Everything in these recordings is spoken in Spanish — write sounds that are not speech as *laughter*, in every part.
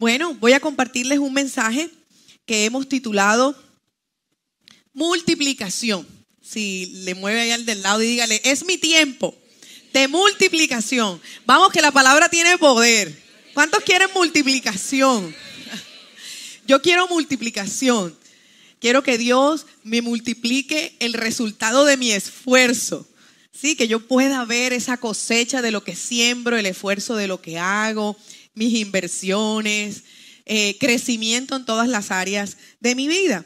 Bueno, voy a compartirles un mensaje que hemos titulado Multiplicación. Si le mueve ahí al del lado y dígale, es mi tiempo de multiplicación. Vamos, que la palabra tiene poder. ¿Cuántos quieren multiplicación? *laughs* Yo quiero multiplicación. Quiero que Dios me multiplique el resultado de mi esfuerzo. Sí, que yo pueda ver esa cosecha de lo que siembro, el esfuerzo de lo que hago, mis inversiones, eh, crecimiento en todas las áreas de mi vida.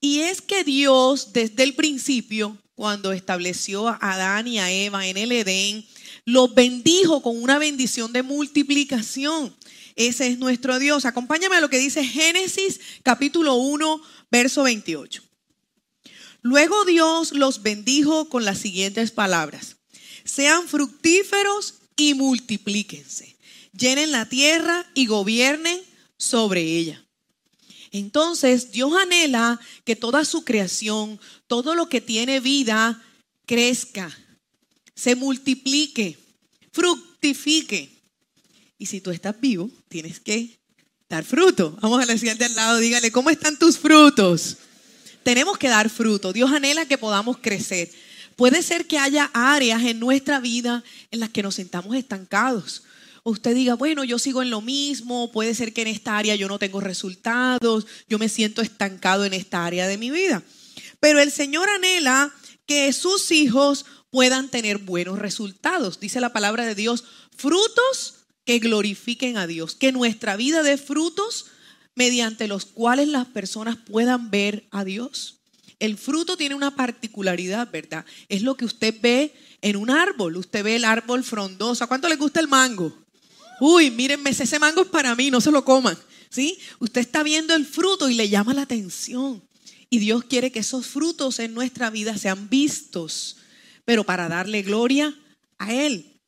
Y es que Dios desde el principio, cuando estableció a Adán y a Eva en el Edén, los bendijo con una bendición de multiplicación. Ese es nuestro Dios. Acompáñame a lo que dice Génesis capítulo 1, verso 28. Luego Dios los bendijo con las siguientes palabras. Sean fructíferos y multiplíquense. Llenen la tierra y gobiernen sobre ella. Entonces Dios anhela que toda su creación, todo lo que tiene vida, crezca, se multiplique, fructifique. Y si tú estás vivo, tienes que dar fruto. Vamos a la siguiente al lado, dígale, ¿cómo están tus frutos? Tenemos que dar fruto. Dios anhela que podamos crecer. Puede ser que haya áreas en nuestra vida en las que nos sentamos estancados. Usted diga, bueno, yo sigo en lo mismo, puede ser que en esta área yo no tengo resultados, yo me siento estancado en esta área de mi vida. Pero el Señor anhela que sus hijos puedan tener buenos resultados. Dice la palabra de Dios, frutos que glorifiquen a Dios, que nuestra vida dé frutos mediante los cuales las personas puedan ver a Dios. El fruto tiene una particularidad, ¿verdad? Es lo que usted ve en un árbol. Usted ve el árbol frondoso. ¿A cuánto le gusta el mango? Uy, mírenme, ese mango es para mí, no se lo coman. ¿Sí? Usted está viendo el fruto y le llama la atención. Y Dios quiere que esos frutos en nuestra vida sean vistos, pero para darle gloria a Él.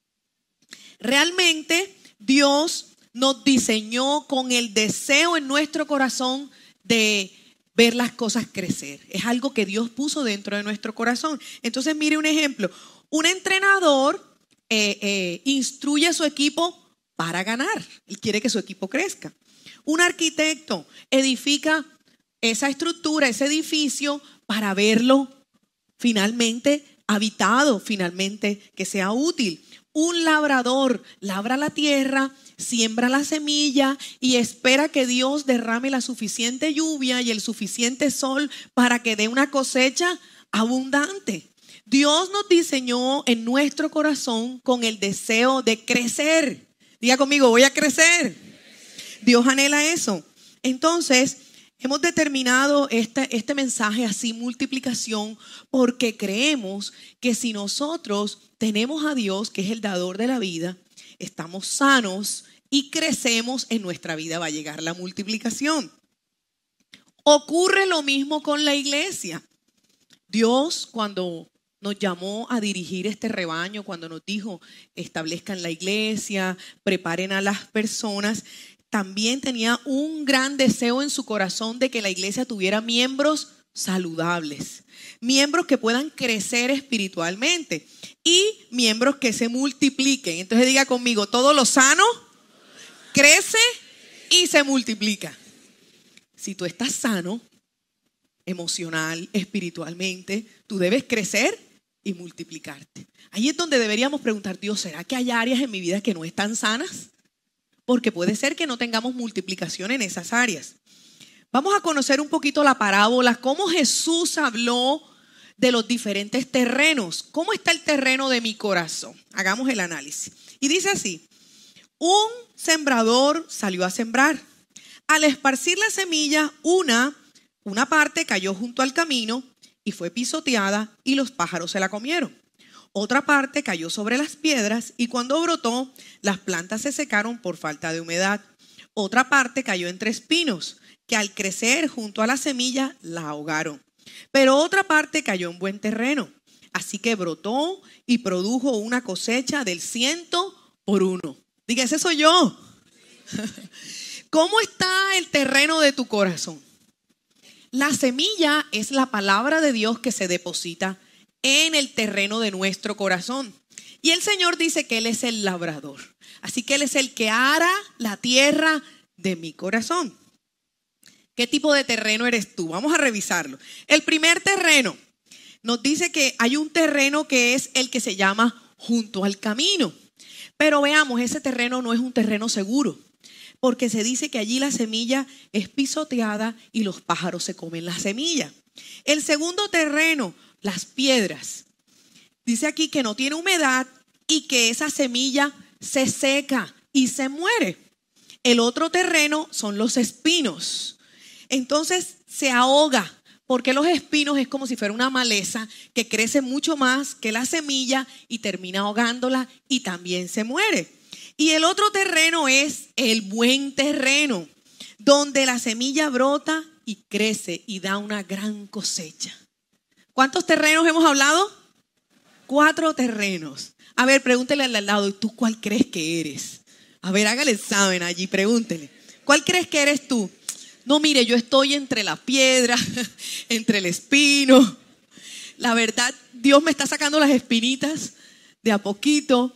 Realmente Dios nos diseñó con el deseo en nuestro corazón de ver las cosas crecer. Es algo que Dios puso dentro de nuestro corazón. Entonces, mire un ejemplo. Un entrenador eh, eh, instruye a su equipo para ganar. Él quiere que su equipo crezca. Un arquitecto edifica esa estructura, ese edificio, para verlo finalmente habitado, finalmente que sea útil. Un labrador labra la tierra, siembra la semilla y espera que Dios derrame la suficiente lluvia y el suficiente sol para que dé una cosecha abundante. Dios nos diseñó en nuestro corazón con el deseo de crecer. Diga conmigo, voy a crecer. Dios anhela eso. Entonces, hemos determinado este, este mensaje así, multiplicación, porque creemos que si nosotros tenemos a Dios, que es el dador de la vida, estamos sanos y crecemos en nuestra vida, va a llegar la multiplicación. Ocurre lo mismo con la iglesia. Dios cuando nos llamó a dirigir este rebaño, cuando nos dijo, establezcan la iglesia, preparen a las personas, también tenía un gran deseo en su corazón de que la iglesia tuviera miembros saludables, miembros que puedan crecer espiritualmente y miembros que se multipliquen. Entonces diga conmigo, todo lo sano crece y se multiplica. Si tú estás sano, emocional, espiritualmente, tú debes crecer y multiplicarte. Ahí es donde deberíamos preguntar, Dios, ¿será que hay áreas en mi vida que no están sanas? Porque puede ser que no tengamos multiplicación en esas áreas. Vamos a conocer un poquito la parábola, cómo Jesús habló de los diferentes terrenos. ¿Cómo está el terreno de mi corazón? Hagamos el análisis. Y dice así, un sembrador salió a sembrar. Al esparcir la semilla, una, una parte cayó junto al camino y fue pisoteada y los pájaros se la comieron. Otra parte cayó sobre las piedras y cuando brotó, las plantas se secaron por falta de humedad. Otra parte cayó entre espinos, que al crecer junto a la semilla la ahogaron. Pero otra parte cayó en buen terreno. Así que brotó y produjo una cosecha del ciento por uno. Diga, ese soy yo. *laughs* ¿Cómo está el terreno de tu corazón? La semilla es la palabra de Dios que se deposita en el terreno de nuestro corazón. Y el Señor dice que Él es el labrador. Así que Él es el que ara la tierra de mi corazón. ¿Qué tipo de terreno eres tú? Vamos a revisarlo. El primer terreno nos dice que hay un terreno que es el que se llama junto al camino. Pero veamos, ese terreno no es un terreno seguro, porque se dice que allí la semilla es pisoteada y los pájaros se comen la semilla. El segundo terreno, las piedras. Dice aquí que no tiene humedad y que esa semilla se seca y se muere. El otro terreno son los espinos. Entonces se ahoga, porque los espinos es como si fuera una maleza que crece mucho más que la semilla y termina ahogándola y también se muere. Y el otro terreno es el buen terreno, donde la semilla brota y crece y da una gran cosecha. ¿Cuántos terrenos hemos hablado? Cuatro terrenos. A ver, pregúntele al lado, ¿y tú cuál crees que eres? A ver, hágale examen allí, pregúntele. ¿Cuál crees que eres tú? No, mire, yo estoy entre la piedra, *laughs* entre el espino. La verdad, Dios me está sacando las espinitas de a poquito,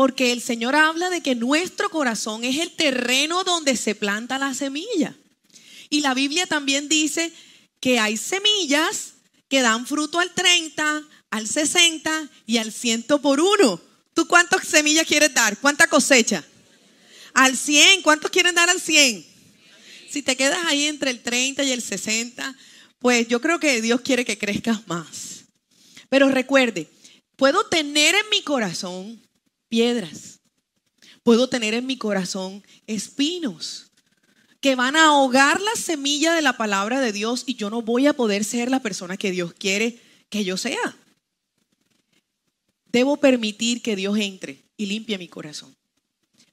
porque el Señor habla de que nuestro corazón es el terreno donde se planta la semilla. Y la Biblia también dice que hay semillas que dan fruto al 30, al 60 y al 100 por uno. ¿Tú cuántas semillas quieres dar? ¿Cuánta cosecha? Al 100. ¿Cuántos quieren dar al 100? Si te quedas ahí entre el 30 y el 60, pues yo creo que Dios quiere que crezcas más. Pero recuerde, puedo tener en mi corazón piedras. Puedo tener en mi corazón espinos que van a ahogar la semilla de la palabra de Dios y yo no voy a poder ser la persona que Dios quiere que yo sea. Debo permitir que Dios entre y limpie mi corazón.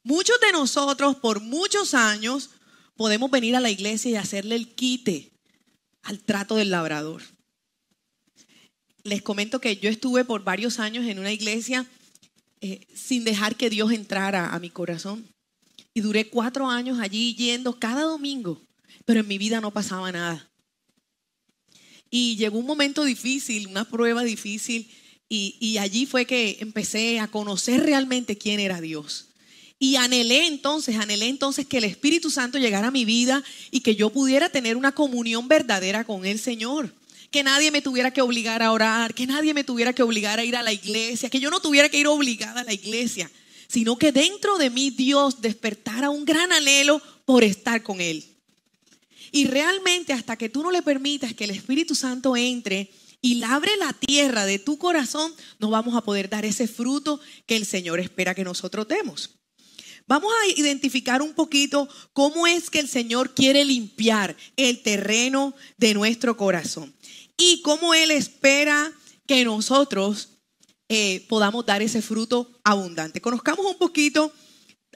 Muchos de nosotros por muchos años podemos venir a la iglesia y hacerle el quite al trato del labrador. Les comento que yo estuve por varios años en una iglesia eh, sin dejar que Dios entrara a mi corazón. Y duré cuatro años allí yendo cada domingo, pero en mi vida no pasaba nada. Y llegó un momento difícil, una prueba difícil, y, y allí fue que empecé a conocer realmente quién era Dios. Y anhelé entonces, anhelé entonces que el Espíritu Santo llegara a mi vida y que yo pudiera tener una comunión verdadera con el Señor. Que nadie me tuviera que obligar a orar, que nadie me tuviera que obligar a ir a la iglesia, que yo no tuviera que ir obligada a la iglesia, sino que dentro de mí Dios despertara un gran anhelo por estar con Él. Y realmente hasta que tú no le permitas que el Espíritu Santo entre y labre la tierra de tu corazón, no vamos a poder dar ese fruto que el Señor espera que nosotros demos. Vamos a identificar un poquito cómo es que el Señor quiere limpiar el terreno de nuestro corazón y cómo Él espera que nosotros eh, podamos dar ese fruto abundante. Conozcamos un poquito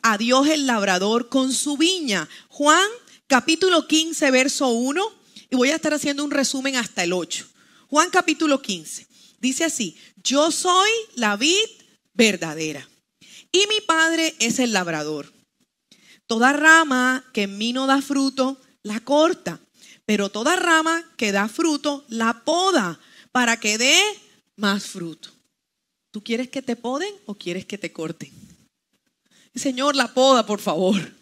a Dios el labrador con su viña. Juan capítulo 15, verso 1, y voy a estar haciendo un resumen hasta el 8. Juan capítulo 15. Dice así, yo soy la vid verdadera y mi Padre es el labrador. Toda rama que en mí no da fruto, la corta, pero toda rama que da fruto, la poda para que dé más fruto. ¿Tú quieres que te poden o quieres que te corten? Señor, la poda, por favor.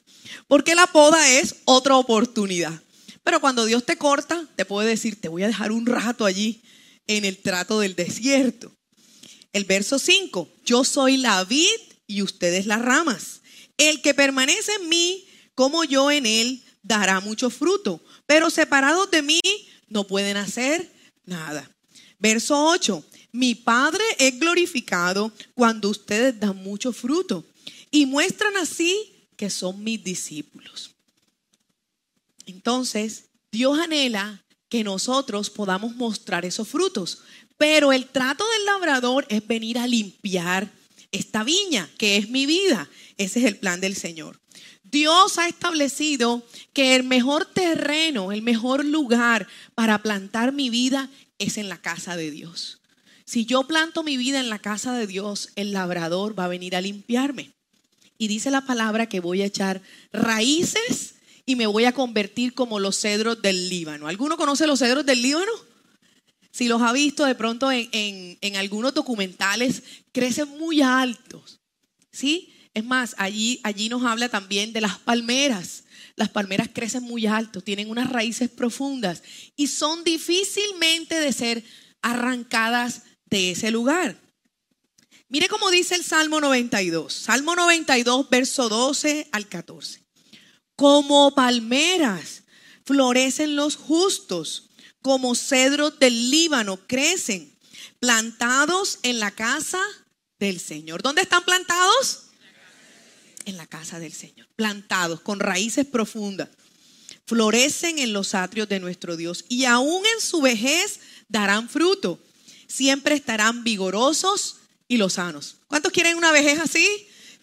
Porque la poda es otra oportunidad. Pero cuando Dios te corta, te puede decir, te voy a dejar un rato allí en el trato del desierto. El verso 5, yo soy la vid y ustedes las ramas. El que permanece en mí, como yo en él, dará mucho fruto, pero separados de mí no pueden hacer nada. Verso 8, mi Padre es glorificado cuando ustedes dan mucho fruto y muestran así que son mis discípulos. Entonces, Dios anhela que nosotros podamos mostrar esos frutos, pero el trato del labrador es venir a limpiar esta viña, que es mi vida. Ese es el plan del Señor. Dios ha establecido que el mejor terreno, el mejor lugar para plantar mi vida es en la casa de Dios. Si yo planto mi vida en la casa de Dios, el labrador va a venir a limpiarme. Y dice la palabra que voy a echar raíces y me voy a convertir como los cedros del Líbano. ¿Alguno conoce los cedros del Líbano? si los ha visto de pronto en, algunos documentales, crecen muy altos. ¿Sí? Es más, allí, allí nos habla también de las palmeras. las palmeras crecen muy alto, tienen unas raíces profundas y son difícilmente de ser arrancadas de ese lugar. Mire cómo dice el Salmo 92, Salmo 92, verso 12 al 14. Como palmeras florecen los justos, como cedros del Líbano crecen, plantados en la casa del Señor. ¿Dónde están plantados? En la casa del Señor. Plantados con raíces profundas. Florecen en los atrios de nuestro Dios y aún en su vejez darán fruto. Siempre estarán vigorosos y los sanos. ¿Cuántos quieren una vejez así?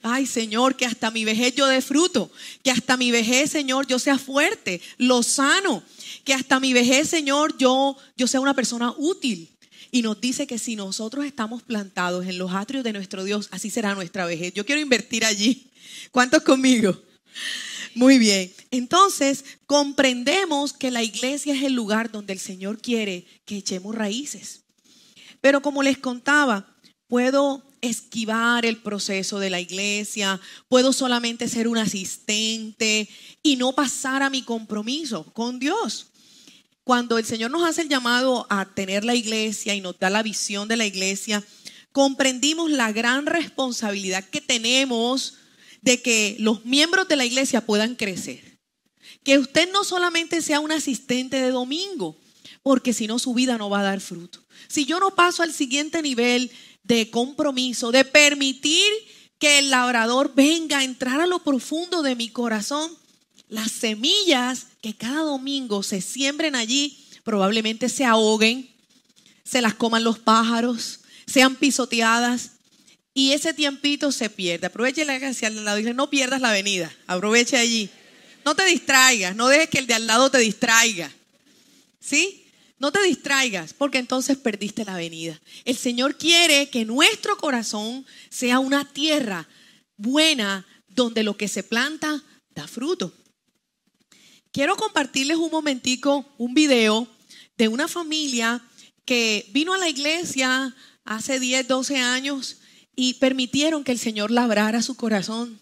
Ay, Señor, que hasta mi vejez yo dé fruto, que hasta mi vejez, Señor, yo sea fuerte, lo sano, que hasta mi vejez, Señor, yo, yo sea una persona útil. Y nos dice que si nosotros estamos plantados en los atrios de nuestro Dios, así será nuestra vejez. Yo quiero invertir allí. ¿Cuántos conmigo? Muy bien. Entonces, comprendemos que la iglesia es el lugar donde el Señor quiere que echemos raíces. Pero como les contaba, puedo esquivar el proceso de la iglesia, puedo solamente ser un asistente y no pasar a mi compromiso con Dios. Cuando el Señor nos hace el llamado a tener la iglesia y nos da la visión de la iglesia, comprendimos la gran responsabilidad que tenemos de que los miembros de la iglesia puedan crecer. Que usted no solamente sea un asistente de domingo, porque si no su vida no va a dar fruto. Si yo no paso al siguiente nivel de compromiso, de permitir que el labrador venga a entrar a lo profundo de mi corazón, las semillas que cada domingo se siembren allí probablemente se ahoguen, se las coman los pájaros, sean pisoteadas y ese tiempito se pierde. Aproveche la hacia al lado y no pierdas la avenida, aproveche allí. No te distraigas, no dejes que el de al lado te distraiga. ¿Sí? No te distraigas porque entonces perdiste la avenida. El Señor quiere que nuestro corazón sea una tierra buena donde lo que se planta da fruto. Quiero compartirles un momentico un video de una familia que vino a la iglesia hace 10, 12 años y permitieron que el Señor labrara su corazón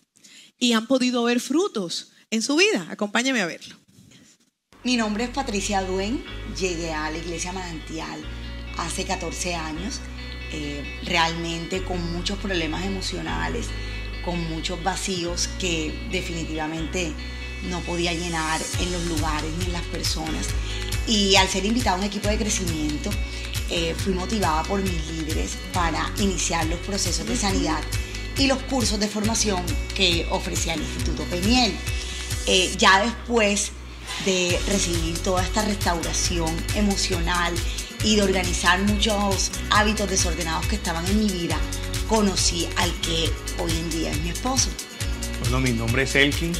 y han podido ver frutos en su vida. Acompáñame a verlo. Mi nombre es Patricia Duen, llegué a la iglesia Manantial hace 14 años, eh, realmente con muchos problemas emocionales, con muchos vacíos que definitivamente no podía llenar en los lugares ni en las personas. Y al ser invitada a un equipo de crecimiento, eh, fui motivada por mis líderes para iniciar los procesos de sanidad y los cursos de formación que ofrecía el Instituto Peniel. Eh, ya después de recibir toda esta restauración emocional y de organizar muchos hábitos desordenados que estaban en mi vida, conocí al que hoy en día es mi esposo. Bueno, mi nombre es Elkin,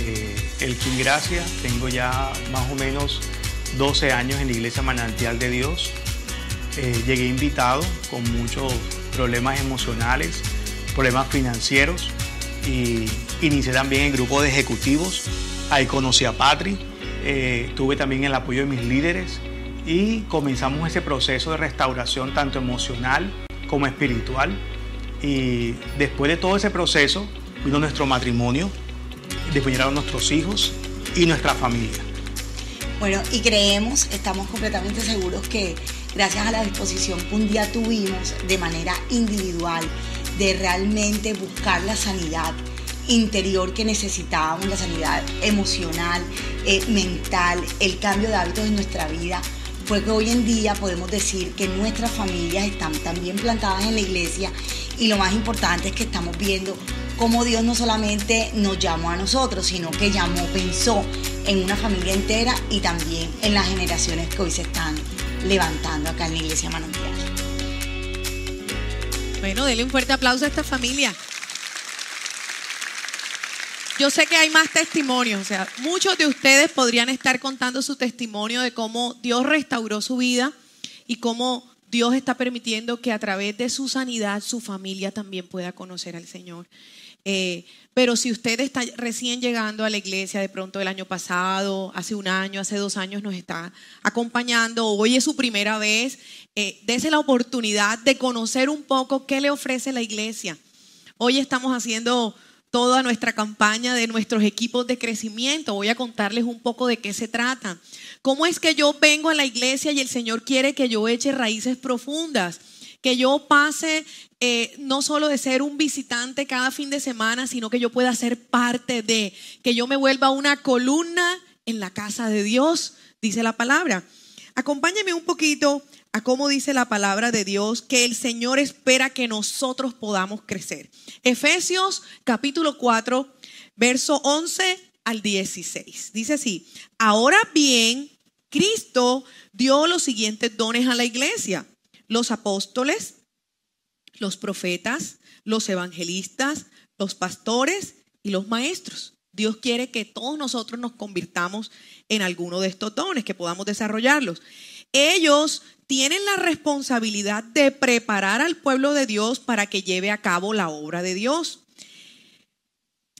eh, Elkin Gracia, tengo ya más o menos 12 años en la iglesia Manantial de Dios. Eh, llegué invitado con muchos problemas emocionales, problemas financieros y inicié también en grupo de ejecutivos. Ahí conocí a Patri, eh, tuve también el apoyo de mis líderes y comenzamos ese proceso de restauración tanto emocional como espiritual. Y después de todo ese proceso vino nuestro matrimonio, después llegaron nuestros hijos y nuestra familia. Bueno, y creemos, estamos completamente seguros que gracias a la disposición que un día tuvimos de manera individual de realmente buscar la sanidad interior que necesitábamos, la sanidad emocional, eh, mental, el cambio de hábitos en nuestra vida, fue que hoy en día podemos decir que nuestras familias están también plantadas en la iglesia y lo más importante es que estamos viendo cómo Dios no solamente nos llamó a nosotros, sino que llamó, pensó en una familia entera y también en las generaciones que hoy se están levantando acá en la iglesia manantial. Bueno, denle un fuerte aplauso a esta familia. Yo sé que hay más testimonios, o sea, muchos de ustedes podrían estar contando su testimonio de cómo Dios restauró su vida y cómo Dios está permitiendo que a través de su sanidad su familia también pueda conocer al Señor. Eh, pero si usted está recién llegando a la iglesia de pronto el año pasado, hace un año, hace dos años nos está acompañando, hoy es su primera vez, eh, dése la oportunidad de conocer un poco qué le ofrece la iglesia. Hoy estamos haciendo toda nuestra campaña de nuestros equipos de crecimiento. Voy a contarles un poco de qué se trata. ¿Cómo es que yo vengo a la iglesia y el Señor quiere que yo eche raíces profundas? Que yo pase eh, no solo de ser un visitante cada fin de semana, sino que yo pueda ser parte de, que yo me vuelva una columna en la casa de Dios, dice la palabra. Acompáñeme un poquito a cómo dice la palabra de Dios que el Señor espera que nosotros podamos crecer. Efesios capítulo 4, verso 11 al 16. Dice así, ahora bien, Cristo dio los siguientes dones a la iglesia. Los apóstoles, los profetas, los evangelistas, los pastores y los maestros. Dios quiere que todos nosotros nos convirtamos en alguno de estos dones, que podamos desarrollarlos. Ellos tienen la responsabilidad de preparar al pueblo de Dios para que lleve a cabo la obra de Dios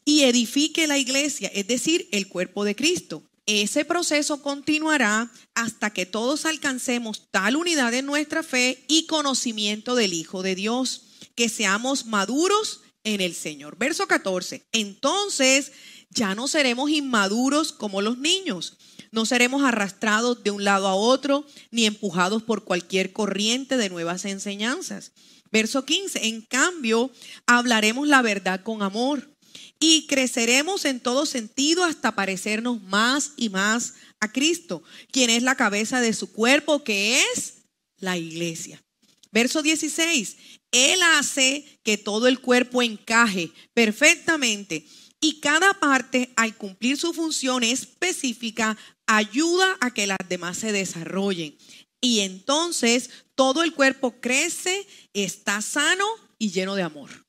y edifique la iglesia, es decir, el cuerpo de Cristo. Ese proceso continuará hasta que todos alcancemos tal unidad en nuestra fe y conocimiento del Hijo de Dios, que seamos maduros en el Señor. Verso 14. Entonces ya no seremos inmaduros como los niños no seremos arrastrados de un lado a otro ni empujados por cualquier corriente de nuevas enseñanzas. Verso 15, en cambio, hablaremos la verdad con amor y creceremos en todo sentido hasta parecernos más y más a Cristo, quien es la cabeza de su cuerpo, que es la iglesia. Verso 16, Él hace que todo el cuerpo encaje perfectamente y cada parte, al cumplir su función específica, ayuda a que las demás se desarrollen. Y entonces todo el cuerpo crece, está sano y lleno de amor.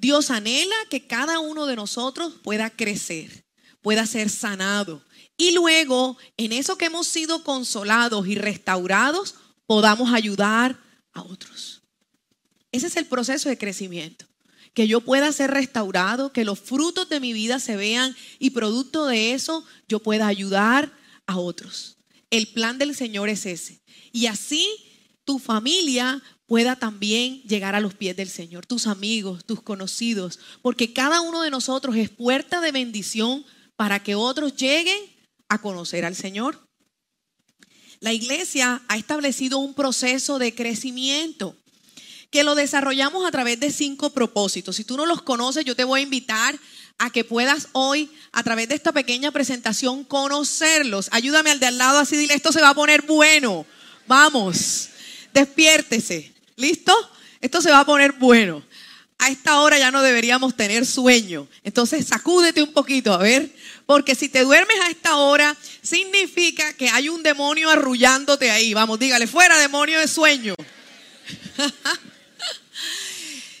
Dios anhela que cada uno de nosotros pueda crecer, pueda ser sanado. Y luego, en eso que hemos sido consolados y restaurados, podamos ayudar a otros. Ese es el proceso de crecimiento que yo pueda ser restaurado, que los frutos de mi vida se vean y producto de eso yo pueda ayudar a otros. El plan del Señor es ese. Y así tu familia pueda también llegar a los pies del Señor, tus amigos, tus conocidos, porque cada uno de nosotros es puerta de bendición para que otros lleguen a conocer al Señor. La iglesia ha establecido un proceso de crecimiento que lo desarrollamos a través de cinco propósitos. Si tú no los conoces, yo te voy a invitar a que puedas hoy, a través de esta pequeña presentación, conocerlos. Ayúdame al de al lado así, dile, esto se va a poner bueno. Vamos, despiértese. ¿Listo? Esto se va a poner bueno. A esta hora ya no deberíamos tener sueño. Entonces, sacúdete un poquito, a ver. Porque si te duermes a esta hora, significa que hay un demonio arrullándote ahí. Vamos, dígale, fuera demonio de sueño. *laughs*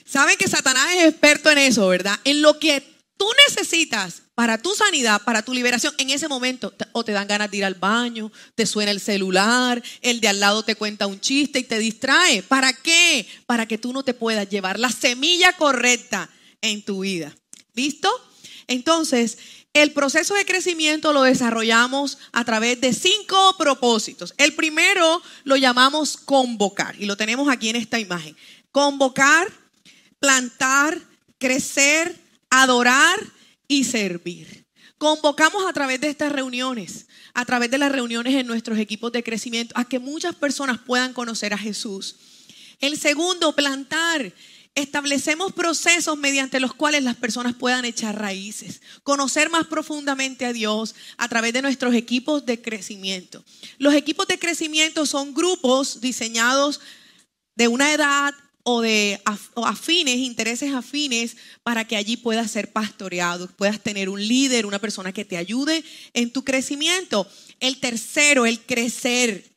Saben que Satanás es experto en eso, ¿verdad? En lo que tú necesitas para tu sanidad, para tu liberación, en ese momento o te dan ganas de ir al baño, te suena el celular, el de al lado te cuenta un chiste y te distrae. ¿Para qué? Para que tú no te puedas llevar la semilla correcta en tu vida. ¿Listo? Entonces, el proceso de crecimiento lo desarrollamos a través de cinco propósitos. El primero lo llamamos convocar y lo tenemos aquí en esta imagen. Convocar plantar, crecer, adorar y servir. Convocamos a través de estas reuniones, a través de las reuniones en nuestros equipos de crecimiento, a que muchas personas puedan conocer a Jesús. El segundo, plantar. Establecemos procesos mediante los cuales las personas puedan echar raíces, conocer más profundamente a Dios a través de nuestros equipos de crecimiento. Los equipos de crecimiento son grupos diseñados de una edad, o de afines, intereses afines, para que allí puedas ser pastoreado, puedas tener un líder, una persona que te ayude en tu crecimiento. El tercero, el crecer.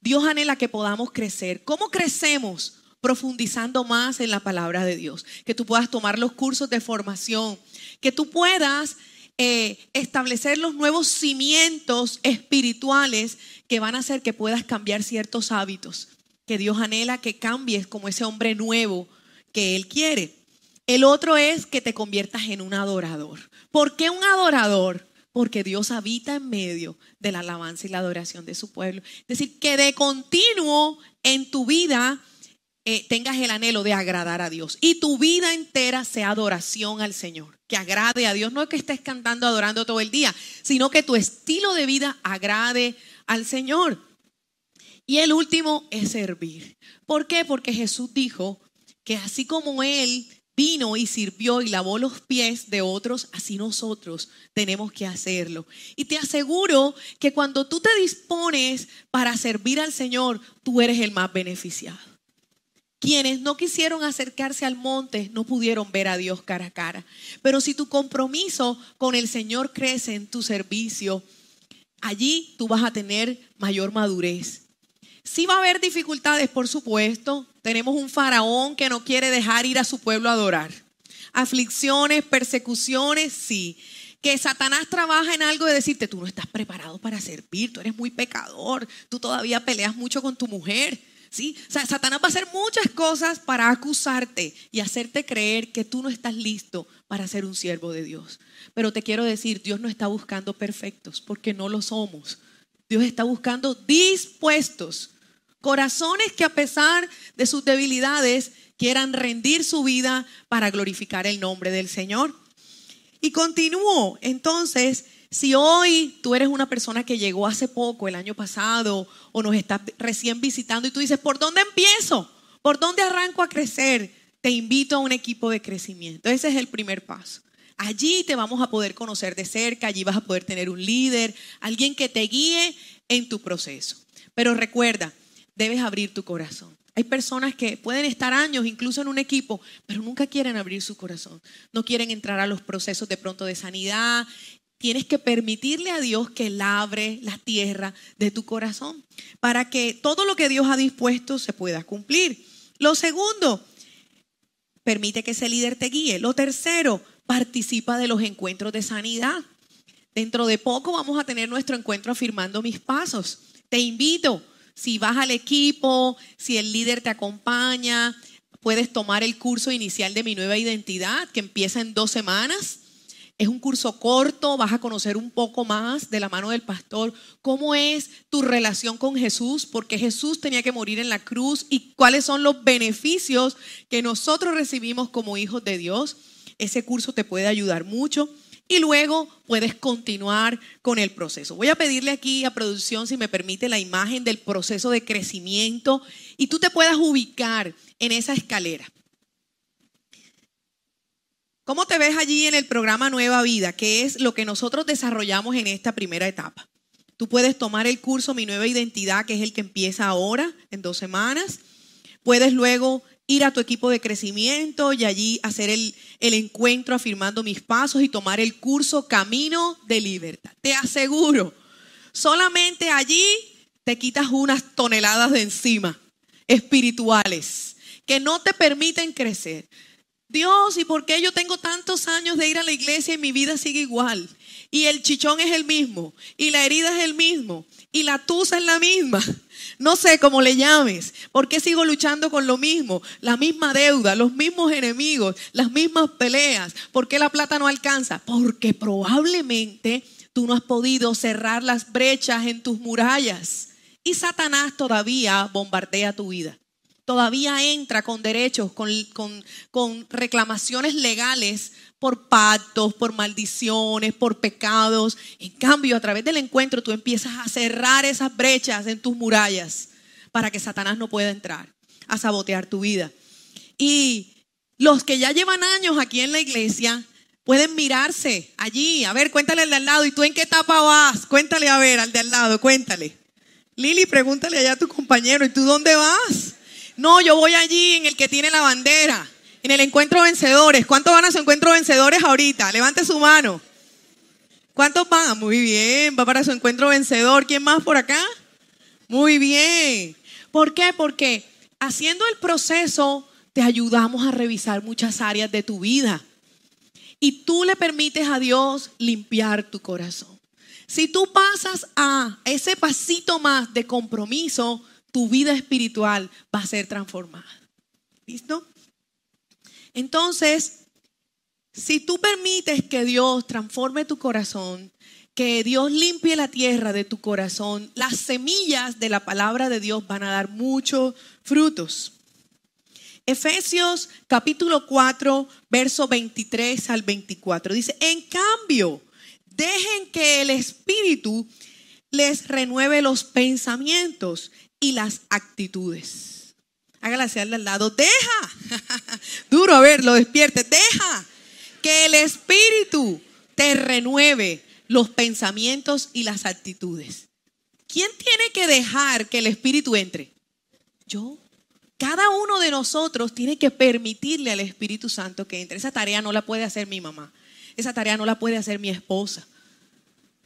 Dios anhela que podamos crecer. ¿Cómo crecemos? Profundizando más en la palabra de Dios. Que tú puedas tomar los cursos de formación. Que tú puedas eh, establecer los nuevos cimientos espirituales que van a hacer que puedas cambiar ciertos hábitos que Dios anhela que cambies como ese hombre nuevo que Él quiere. El otro es que te conviertas en un adorador. ¿Por qué un adorador? Porque Dios habita en medio de la alabanza y la adoración de su pueblo. Es decir, que de continuo en tu vida eh, tengas el anhelo de agradar a Dios y tu vida entera sea adoración al Señor, que agrade a Dios, no que estés cantando, adorando todo el día, sino que tu estilo de vida agrade al Señor. Y el último es servir. ¿Por qué? Porque Jesús dijo que así como Él vino y sirvió y lavó los pies de otros, así nosotros tenemos que hacerlo. Y te aseguro que cuando tú te dispones para servir al Señor, tú eres el más beneficiado. Quienes no quisieron acercarse al monte no pudieron ver a Dios cara a cara. Pero si tu compromiso con el Señor crece en tu servicio, allí tú vas a tener mayor madurez. Sí va a haber dificultades, por supuesto. Tenemos un faraón que no quiere dejar ir a su pueblo a adorar. Aflicciones, persecuciones, sí. Que Satanás trabaja en algo de decirte, tú no estás preparado para servir, tú eres muy pecador, tú todavía peleas mucho con tu mujer. ¿sí? Satanás va a hacer muchas cosas para acusarte y hacerte creer que tú no estás listo para ser un siervo de Dios. Pero te quiero decir, Dios no está buscando perfectos porque no lo somos. Dios está buscando dispuestos, corazones que a pesar de sus debilidades quieran rendir su vida para glorificar el nombre del Señor. Y continúo, entonces, si hoy tú eres una persona que llegó hace poco, el año pasado, o nos estás recién visitando y tú dices, ¿por dónde empiezo? ¿Por dónde arranco a crecer? Te invito a un equipo de crecimiento. Ese es el primer paso. Allí te vamos a poder conocer de cerca, allí vas a poder tener un líder, alguien que te guíe en tu proceso. Pero recuerda, debes abrir tu corazón. Hay personas que pueden estar años incluso en un equipo, pero nunca quieren abrir su corazón. No quieren entrar a los procesos de pronto de sanidad Tienes que permitirle a Dios que labre la tierra de tu corazón para que todo lo que Dios ha dispuesto se pueda cumplir. Lo segundo, permite que ese líder te guíe. Lo tercero, participa de los encuentros de sanidad. Dentro de poco vamos a tener nuestro encuentro afirmando mis pasos. Te invito, si vas al equipo, si el líder te acompaña, puedes tomar el curso inicial de mi nueva identidad que empieza en dos semanas. Es un curso corto, vas a conocer un poco más de la mano del pastor cómo es tu relación con Jesús, porque Jesús tenía que morir en la cruz y cuáles son los beneficios que nosotros recibimos como hijos de Dios. Ese curso te puede ayudar mucho y luego puedes continuar con el proceso. Voy a pedirle aquí a producción, si me permite, la imagen del proceso de crecimiento y tú te puedas ubicar en esa escalera. ¿Cómo te ves allí en el programa Nueva Vida, que es lo que nosotros desarrollamos en esta primera etapa? Tú puedes tomar el curso Mi Nueva Identidad, que es el que empieza ahora, en dos semanas. Puedes luego ir a tu equipo de crecimiento y allí hacer el, el, encuentro afirmando mis pasos y tomar el curso Camino de Libertad. Te aseguro, solamente allí te quitas unas toneladas de encima espirituales que no te permiten crecer. Dios, ¿y por qué yo tengo tantos años de ir a la iglesia y mi vida sigue igual? Y el chichón es el mismo, y la herida es el mismo, y la tusa es la misma. No sé cómo le llames. ¿Por qué sigo luchando con lo mismo? La misma deuda, los mismos enemigos, las mismas peleas. ¿Por qué la plata no alcanza? Porque probablemente tú no has podido cerrar las brechas en tus murallas. Y Satanás todavía bombardea tu vida todavía entra con derechos, con, reclamaciones legales por pactos, por maldiciones, por pecados. En cambio, a través del encuentro tú empiezas a cerrar esas brechas en tus murallas para que Satanás no pueda entrar a sabotear tu vida. Y los que ya llevan años aquí en la iglesia pueden mirarse allí. A ver, cuéntale al de al lado. ¿Y tú en qué etapa vas? Cuéntale a ver al de al lado, cuéntale. Lili, pregúntale allá a tu compañero. ¿Y tú dónde vas? No, yo voy allí en el que tiene la bandera, en el encuentro vencedores. ¿Cuántos van a su encuentro vencedores ahorita? Levante su mano. ¿Cuántos van? Muy bien, va para su encuentro vencedor. ¿Quién más por acá? Muy bien. ¿Por qué? Porque haciendo el proceso te ayudamos a revisar muchas áreas de tu vida. Y tú le permites a Dios limpiar tu corazón. Si tú pasas a ese pasito más de compromiso, tu vida espiritual va a ser transformada. ¿Listo? Entonces, si tú permites que Dios transforme tu corazón, que Dios limpie la tierra de tu corazón, las semillas de la palabra de Dios van a dar muchos frutos. Efesios capítulo 4, verso 23 al 24. Dice, en cambio, dejen que el Espíritu les renueve los pensamientos y las actitudes. Hágala hacia al lado, deja. *laughs* Duro, a ver, lo despierte. Deja que el Espíritu te renueve los pensamientos y las actitudes. ¿Quién tiene que dejar que el Espíritu entre? Yo. Cada uno de nosotros tiene que permitirle al Espíritu Santo que entre. Esa tarea no la puede hacer mi mamá. Esa tarea no la puede hacer mi esposa.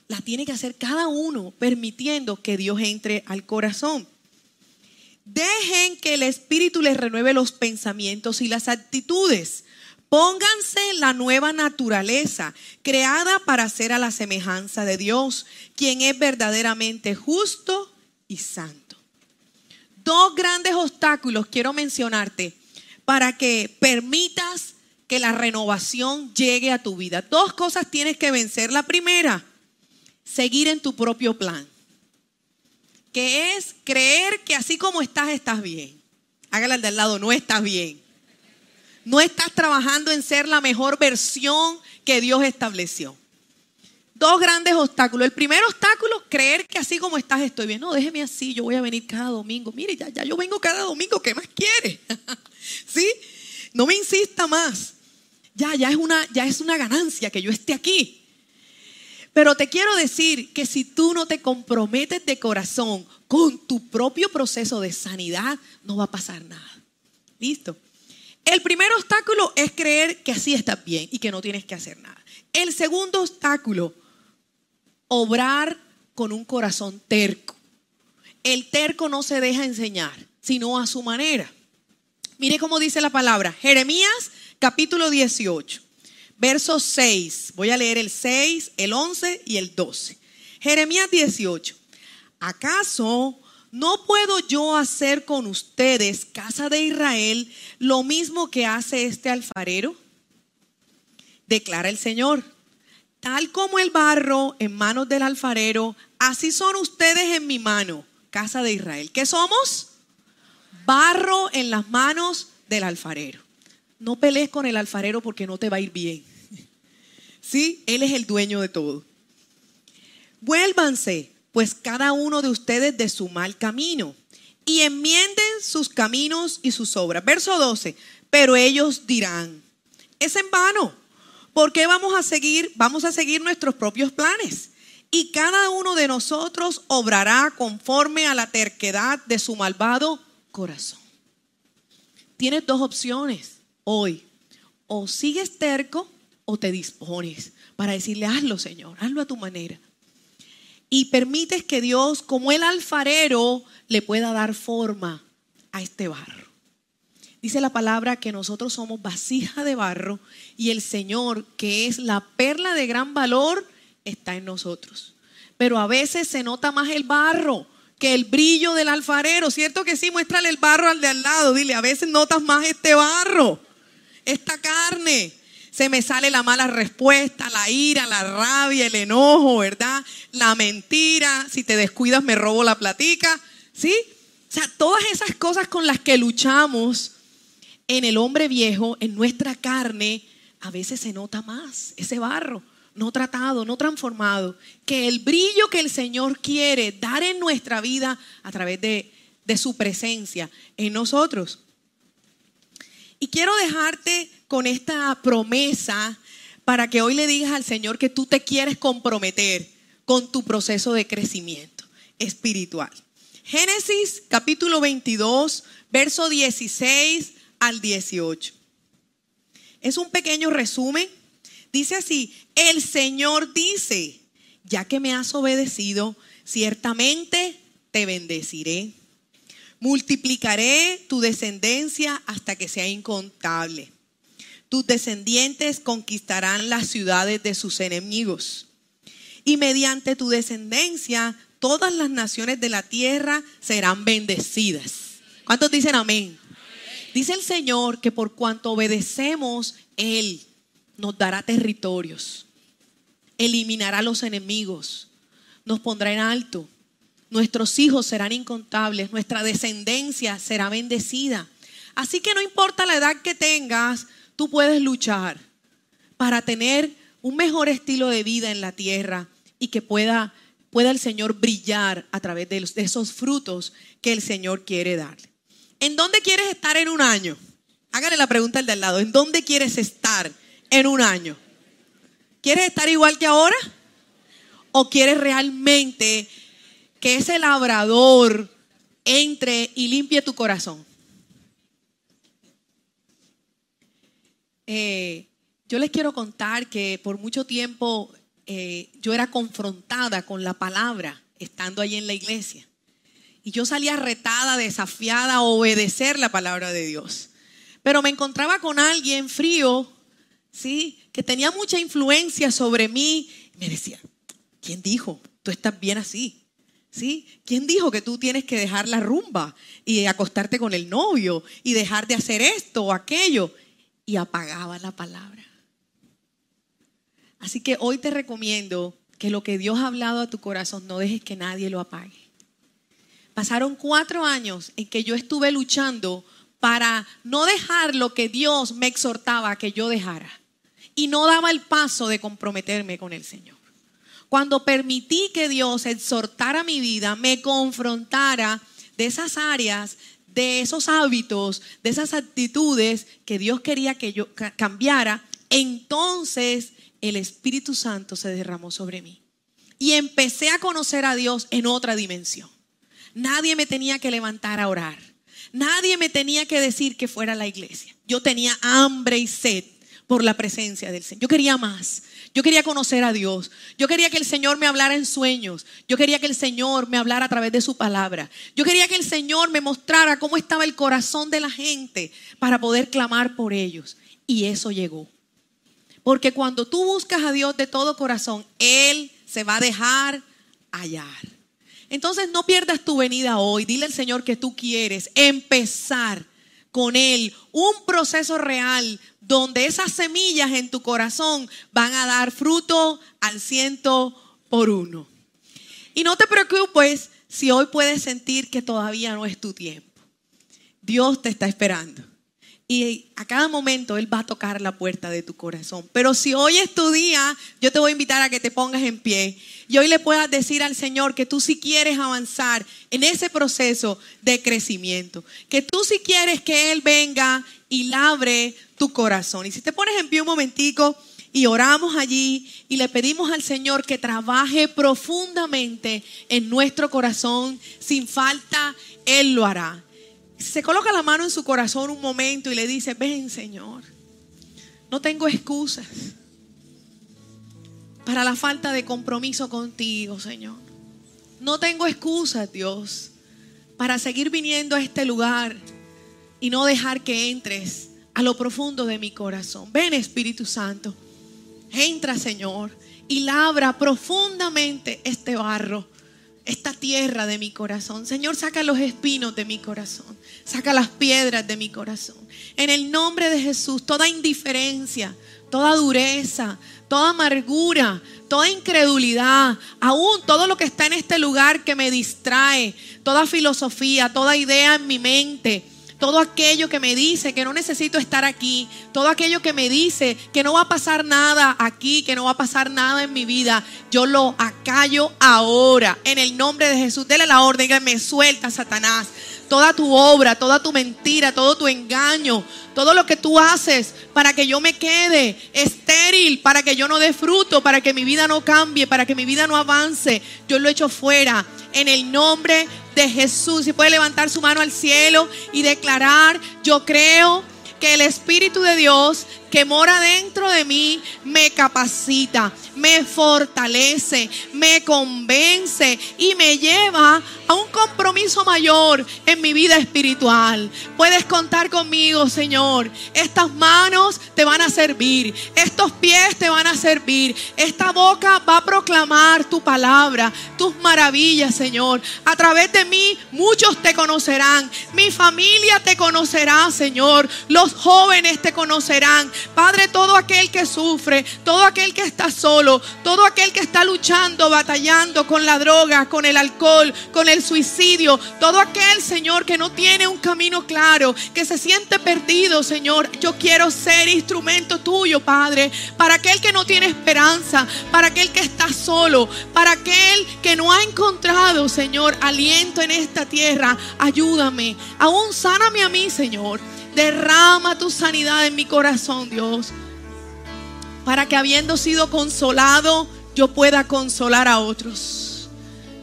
La tiene que hacer cada uno permitiendo que Dios entre al corazón. Dejen que el Espíritu les renueve los pensamientos y las actitudes. Pónganse la nueva naturaleza, creada para ser a la semejanza de Dios, quien es verdaderamente justo y santo. Dos grandes obstáculos quiero mencionarte para que permitas que la renovación llegue a tu vida. Dos cosas tienes que vencer. La primera, seguir en tu propio plan que es creer que así como estás, estás bien. Hágale al del lado, no estás bien. No estás trabajando en ser la mejor versión que Dios estableció. Dos grandes obstáculos. El primer obstáculo, creer que así como estás estoy bien. No, déjeme así, yo voy a venir cada domingo. Mire, ya, ya yo vengo cada domingo, ¿qué más quiere? *laughs* ¿Sí? No me insista más. Ya, ya es una, ya es una ganancia que yo esté aquí. Pero te quiero decir que si tú no te comprometes de corazón con tu propio proceso de sanidad, no va a pasar nada. ¿Listo? El primer obstáculo es creer que así estás bien y que no tienes que hacer nada. El segundo obstáculo, obrar con un corazón terco. El terco no se deja enseñar, sino a su manera. Mire cómo dice la palabra. Jeremías capítulo 18 verso 6. Voy a leer el 6, el 11 y el 12. Jeremías 18. ¿Acaso no puedo yo hacer con ustedes, casa de Israel, lo mismo que hace este alfarero? Declara el Señor. Tal como el barro en manos del alfarero, así son ustedes en mi mano, casa de Israel. ¿Qué somos? Barro en las manos del alfarero. No pelees con el alfarero porque no te va a ir bien. ¿Sí? Él es el dueño de todo. Vuélvanse, pues cada uno de ustedes de su mal camino y enmienden sus caminos y sus obras. Verso 12. Pero ellos dirán, es en vano, porque vamos a seguir, vamos a seguir nuestros propios planes. Y cada uno de nosotros obrará conforme a la terquedad de su malvado corazón. Tienes dos opciones hoy. O sigues terco o te dispones para decirle, hazlo Señor, hazlo a tu manera. Y permites que Dios, como el alfarero, le pueda dar forma a este barro. Dice la palabra que nosotros somos vasija de barro y el Señor, que es la perla de gran valor, está en nosotros. Pero a veces se nota más el barro que el brillo del alfarero. ¿Cierto que sí? Muéstrale el barro al de al lado. Dile, a veces notas más este barro esta carne. Se me sale la mala respuesta, la ira, la rabia, el enojo, ¿verdad? La mentira. Si te descuidas, me robo la platica. ¿Sí? O sea, todas esas cosas con las que luchamos en el hombre viejo, en nuestra carne, a veces se nota más ese barro, no tratado, no transformado, que el brillo que el Señor quiere dar en nuestra vida a través de, de su presencia en nosotros. Y quiero dejarte con esta promesa para que hoy le digas al Señor que tú te quieres comprometer con tu proceso de crecimiento espiritual. Génesis capítulo 22, verso 16 al 18. Es un pequeño resumen. Dice así, el Señor dice, ya que me has obedecido, ciertamente te bendeciré Multiplicaré tu descendencia hasta que sea incontable. Tus descendientes conquistarán las ciudades de sus enemigos. Y mediante tu descendencia, todas las naciones de la tierra serán bendecidas. ¿Cuántos dicen amén? Dice el Señor que por cuanto obedecemos, Él nos dará territorios, eliminará los enemigos, nos pondrá en alto Nuestros hijos serán incontables, nuestra descendencia será bendecida. Así que no importa la edad que tengas, tú puedes luchar para tener un mejor estilo de vida en la tierra y que pueda, pueda el Señor brillar a través de, de esos frutos que el Señor quiere darle. ¿En dónde quieres estar en un año? Hágale la pregunta al de al lado. ¿En dónde quieres estar en un año? ¿Quieres estar igual que ahora? ¿O quieres realmente que ese labrador entre y limpie tu corazón? Eh, yo les quiero contar que por mucho tiempo eh, yo era confrontada con la palabra estando ahí en la iglesia. Y yo salía retada, desafiada a obedecer la palabra de Dios. Pero me encontraba con alguien frío, ¿sí? Que tenía mucha influencia sobre mí. me decía, ¿quién dijo? Tú estás bien así. ¿Sí? ¿Quién dijo que tú tienes que dejar la rumba y acostarte con el novio y dejar de hacer esto o aquello? Y apagaba la palabra. Así que hoy te recomiendo que lo que Dios ha hablado a tu corazón no dejes que nadie lo apague. Pasaron cuatro años en que yo estuve luchando para no dejar lo que Dios me exhortaba que yo dejara. Y no daba el paso de comprometerme con el Señor. Cuando permití que Dios exhortara mi vida, me confrontara de esas áreas, de esos hábitos, de esas actitudes que Dios quería que yo cambiara, entonces el Espíritu Santo se derramó sobre mí. Y empecé a conocer a Dios en otra dimensión. Nadie me tenía que levantar a orar. Nadie me tenía que decir que fuera a la iglesia. Yo tenía hambre y sed por la presencia del Señor. Yo quería más. Yo quería conocer a Dios. Yo quería que el Señor me hablara en sueños. Yo quería que el Señor me hablara a través de su palabra. Yo quería que el Señor me mostrara cómo estaba el corazón de la gente para poder clamar por ellos. Y eso llegó. Porque cuando tú buscas a Dios de todo corazón, Él se va a dejar hallar. Entonces no pierdas tu venida hoy. Dile al Señor que tú quieres empezar con Él un proceso real donde esas semillas en tu corazón van a dar fruto al ciento por uno. Y no te preocupes si hoy puedes sentir que todavía no es tu tiempo. Dios te está esperando. Y a cada momento Él va a tocar la puerta de tu corazón. Pero si hoy es tu día, yo te voy a invitar a que te pongas en pie. Y hoy le puedas decir al Señor que tú si quieres avanzar en ese proceso de crecimiento. Que tú si quieres que Él venga y labre tu corazón. Y si te pones en pie un momentico y oramos allí y le pedimos al Señor que trabaje profundamente en nuestro corazón, sin falta, Él lo hará se coloca la mano en su corazón un momento y le dice, ven Señor, no tengo excusas para la falta de compromiso contigo, Señor. No tengo excusas, Dios, para seguir viniendo a este lugar y no dejar que entres a lo profundo de mi corazón. Ven Espíritu Santo, entra Señor y labra profundamente este barro esta tierra de mi corazón. Señor, saca los espinos de mi corazón. Saca las piedras de mi corazón. En el nombre de Jesús, toda indiferencia, toda dureza, toda amargura, toda incredulidad, aún todo lo que está en este lugar que me distrae, toda filosofía, toda idea en mi mente todo aquello que me dice que no necesito estar aquí, todo aquello que me dice que no va a pasar nada aquí, que no va a pasar nada en mi vida, yo lo acallo ahora. En el nombre de Jesús, dele la orden que me suelta, Satanás. Toda tu obra, toda tu mentira, todo tu engaño, todo lo que tú haces para que yo me quede estéril, para que yo no dé fruto, para que mi vida no cambie, para que mi vida no avance, yo lo echo fuera en el nombre de Jesús. Si puede levantar su mano al cielo y declarar, yo creo que el Espíritu de Dios que mora dentro de mí me capacita, me fortalece, me convence y me lleva a un compromiso mayor en mi vida espiritual. Puedes contar conmigo, Señor. Estas manos te van a servir, estos pies te van a servir, esta boca va a proclamar tu palabra, tus maravillas, Señor. A través de mí muchos te conocerán, mi familia te conocerá, Señor, los jóvenes te conocerán, Padre, todo aquel que sufre, todo aquel que está solo, todo aquel que está luchando, batallando con la droga, con el alcohol, con el suicidio, todo aquel, Señor, que no tiene un camino claro, que se siente perdido, Señor. Yo quiero ser instrumento tuyo, Padre, para aquel que no tiene esperanza, para aquel que está solo, para aquel que no ha encontrado, Señor, aliento en esta tierra. Ayúdame, aún sáname a mí, Señor. Derrama tu sanidad en mi corazón, Dios. Para que habiendo sido consolado, yo pueda consolar a otros.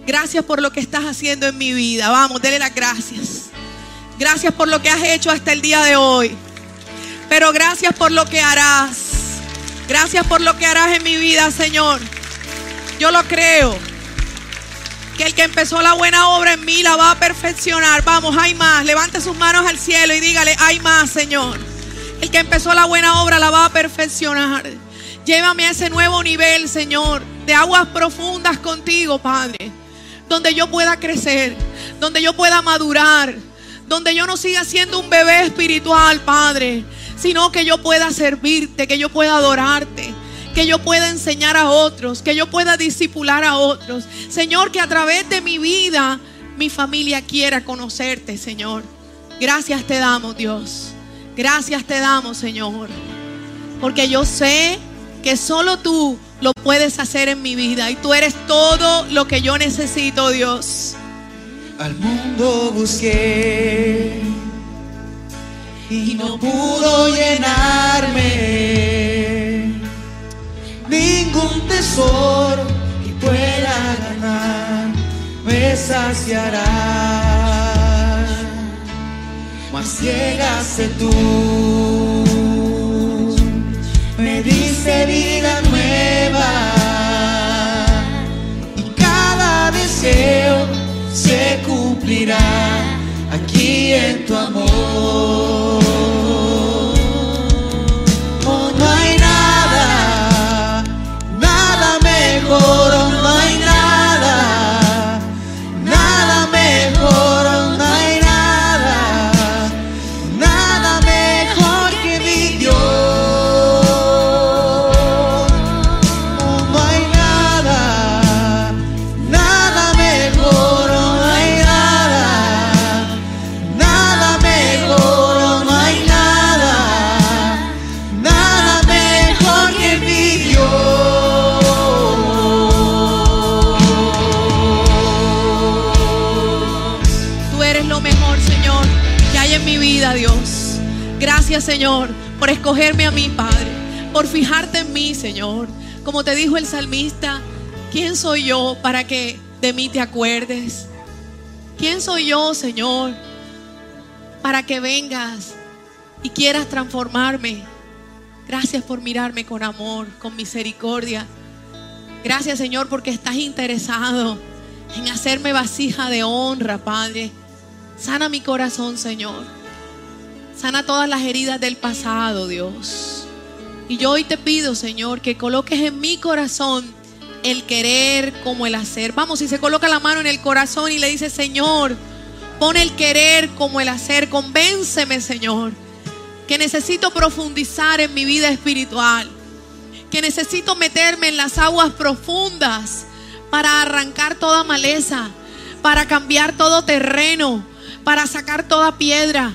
Gracias por lo que estás haciendo en mi vida. Vamos, dele las gracias. Gracias por lo que has hecho hasta el día de hoy. Pero gracias por lo que harás. Gracias por lo que harás en mi vida, Señor. Yo lo creo. Que el que empezó la buena obra en mí la va a perfeccionar. Vamos, hay más. Levante sus manos al cielo y dígale, hay más, Señor. El que empezó la buena obra la va a perfeccionar. Llévame a ese nuevo nivel, Señor, de aguas profundas contigo, Padre. Donde yo pueda crecer, donde yo pueda madurar, donde yo no siga siendo un bebé espiritual, Padre, sino que yo pueda servirte, que yo pueda adorarte, que yo pueda enseñar a otros, que yo pueda disipular a otros. Señor, que a través de mi vida mi familia quiera conocerte, Señor. Gracias te damos, Dios. Gracias te damos, Señor. Porque yo sé que solo tú lo puedes hacer en mi vida y tú eres todo lo que yo necesito, Dios. Al mundo busqué y no pudo llenarme ningún tesoro que pueda ganar me saciará. Mas llegaste tú, me diste vida nueva y cada deseo se cumplirá aquí en tu amor. Señor, por escogerme a mí, Padre, por fijarte en mí, Señor. Como te dijo el salmista, ¿quién soy yo para que de mí te acuerdes? ¿Quién soy yo, Señor, para que vengas y quieras transformarme? Gracias por mirarme con amor, con misericordia. Gracias, Señor, porque estás interesado en hacerme vasija de honra, Padre. Sana mi corazón, Señor. Sana todas las heridas del pasado, Dios. Y yo hoy te pido, Señor, que coloques en mi corazón el querer como el hacer. Vamos, si se coloca la mano en el corazón y le dice, Señor, pon el querer como el hacer. Convénceme, Señor, que necesito profundizar en mi vida espiritual. Que necesito meterme en las aguas profundas para arrancar toda maleza, para cambiar todo terreno, para sacar toda piedra,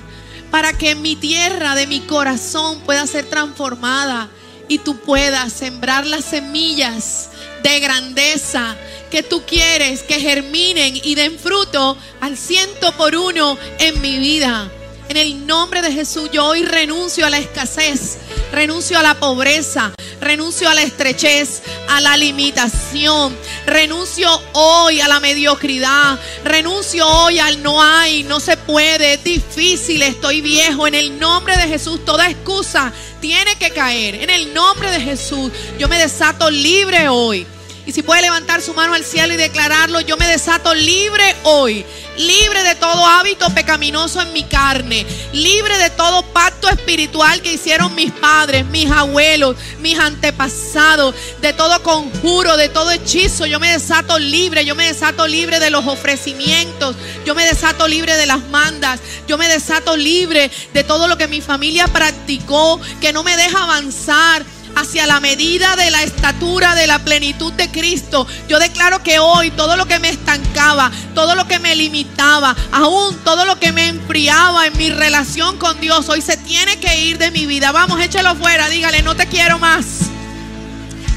para que mi tierra de mi corazón pueda ser transformada y tú puedas sembrar las semillas de grandeza que tú quieres que germinen y den fruto al ciento por uno en mi vida. En el nombre de Jesús yo hoy renuncio a la escasez, renuncio a la pobreza, renuncio a la estrechez, a la limitación, renuncio hoy a la mediocridad, renuncio hoy al no hay, no se puede, es difícil, estoy viejo. En el nombre de Jesús toda excusa tiene que caer. En el nombre de Jesús yo me desato libre hoy. Y si puede levantar su mano al cielo y declararlo, yo me desato libre hoy. Libre de todo hábito pecaminoso en mi carne. Libre de todo pacto espiritual que hicieron mis padres, mis abuelos, mis antepasados. De todo conjuro, de todo hechizo. Yo me desato libre. Yo me desato libre de los ofrecimientos. Yo me desato libre de las mandas. Yo me desato libre de todo lo que mi familia practicó. Que no me deja avanzar hacia la medida de la estatura de la plenitud de Cristo. Yo declaro que hoy todo lo que me estancaba, todo lo que me limitaba, aún todo lo que me enfriaba en mi relación con Dios, hoy se tiene que ir de mi vida. Vamos, échalo fuera, dígale, no te quiero más.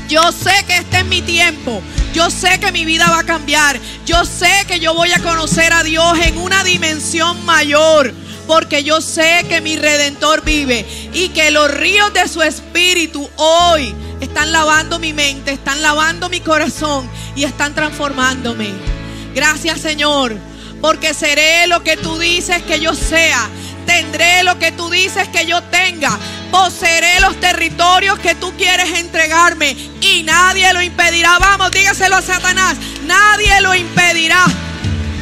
Yo sé que este es mi tiempo. Yo sé que mi vida va a cambiar. Yo sé que yo voy a conocer a Dios en una dimensión mayor porque yo sé que mi redentor vive y que los ríos de su espíritu hoy están lavando mi mente, están lavando mi corazón y están transformándome. Gracias Señor, porque seré lo que tú dices que yo sea. Tendré lo que tú dices que yo tenga. Poseeré los territorios que tú quieres entregarme. Y nadie lo impedirá. Vamos, dígaselo a Satanás. Nadie lo impedirá.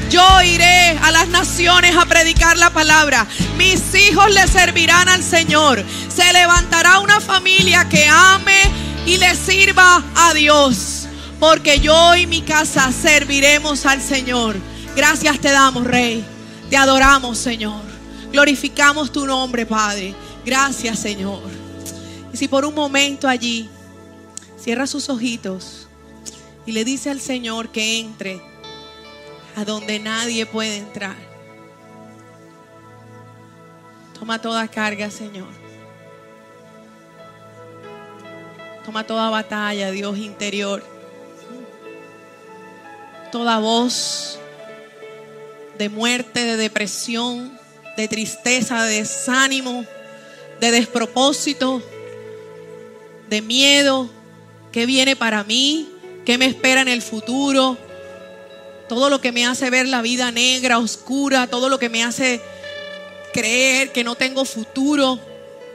Yo iré a las naciones a predicar la palabra. Mis hijos le servirán al Señor. Se levantará una familia que ame y le sirva a Dios. Porque yo y mi casa serviremos al Señor. Gracias te damos, Rey. Te adoramos, Señor. Glorificamos tu nombre, Padre. Gracias, Señor. Y si por un momento allí cierra sus ojitos y le dice al Señor que entre a donde nadie puede entrar. Toma toda carga, Señor. Toma toda batalla, Dios interior. Toda voz de muerte, de depresión, de tristeza, de desánimo, de despropósito, de miedo. ¿Qué viene para mí? ¿Qué me espera en el futuro? Todo lo que me hace ver la vida negra, oscura, todo lo que me hace creer que no tengo futuro,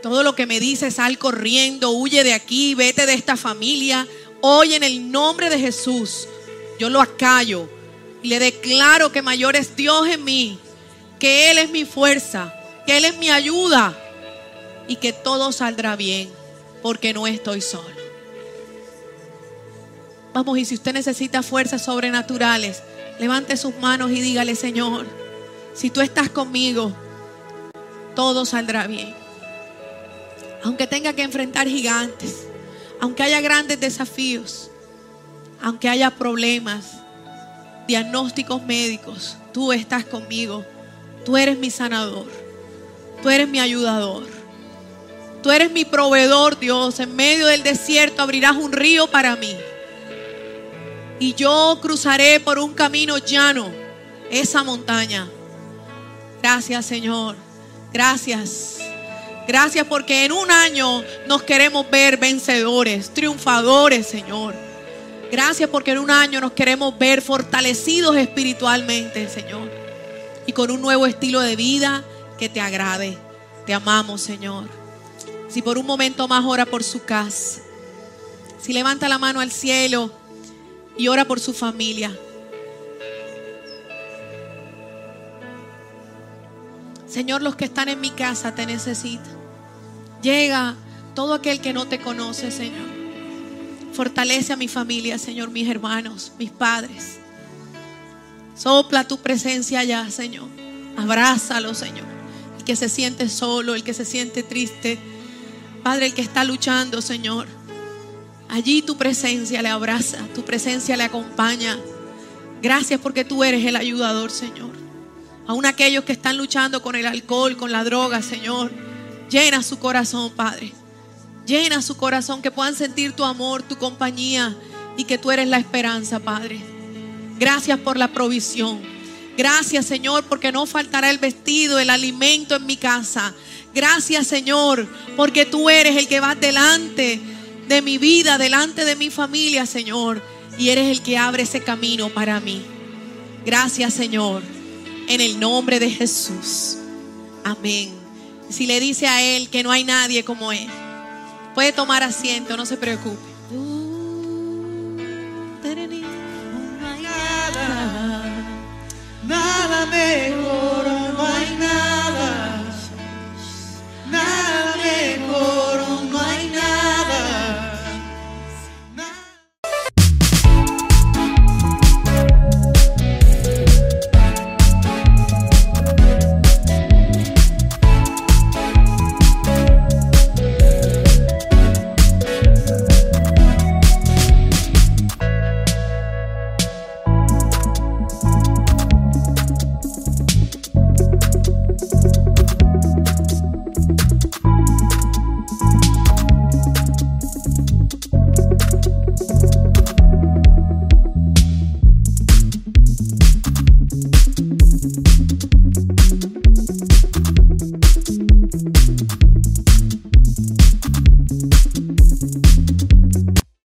todo lo que me dice sal corriendo, huye de aquí, vete de esta familia. Hoy en el nombre de Jesús, yo lo acallo y le declaro que mayor es Dios en mí, que Él es mi fuerza, que Él es mi ayuda y que todo saldrá bien porque no estoy solo. Vamos, y si usted necesita fuerzas sobrenaturales, Levante sus manos y dígale, Señor, si tú estás conmigo, todo saldrá bien. Aunque tenga que enfrentar gigantes, aunque haya grandes desafíos, aunque haya problemas, diagnósticos médicos, tú estás conmigo. Tú eres mi sanador. Tú eres mi ayudador. Tú eres mi proveedor, Dios. En medio del desierto abrirás un río para mí y yo cruzaré por un camino llano esa montaña. Gracias Señor, gracias. Gracias porque en un año nos queremos ver vencedores, triunfadores, Señor. Gracias porque en un año nos queremos ver fortalecidos espiritualmente, Señor. Y con un nuevo estilo de vida que te agrade. Te amamos, Señor. Si por un momento más ora por su casa. Si levanta la mano al cielo y ora por su familia. Señor, los que están en mi casa te necesitan. Llega todo aquel que no te conoce, Señor. Fortalece a mi familia, Señor, mis hermanos, mis padres. Sopla tu presencia allá, Señor. Abrázalo, Señor. El que se siente solo, el que se siente triste. Padre, el que está luchando, Señor. Allí tu presencia le abraza, tu presencia le acompaña. Gracias porque tú eres el ayudador, Señor. Aún aquellos que están luchando con el alcohol, con la droga, Señor. Llena su corazón, Padre. Llena su corazón, que puedan sentir tu amor, tu compañía y que tú eres la esperanza, Padre. Gracias por la provisión. Gracias, Señor, porque no faltará el vestido, el alimento en mi casa. Gracias, Señor, porque tú eres el que va delante de mi vida, delante de mi familia, Señor. Y eres el que abre ese camino para mí. Gracias, Señor. En el nombre de Jesús. Amén. Si le dice a Él que no hay nadie como Él, puede tomar asiento, no se preocupe. Nada, nada mejor.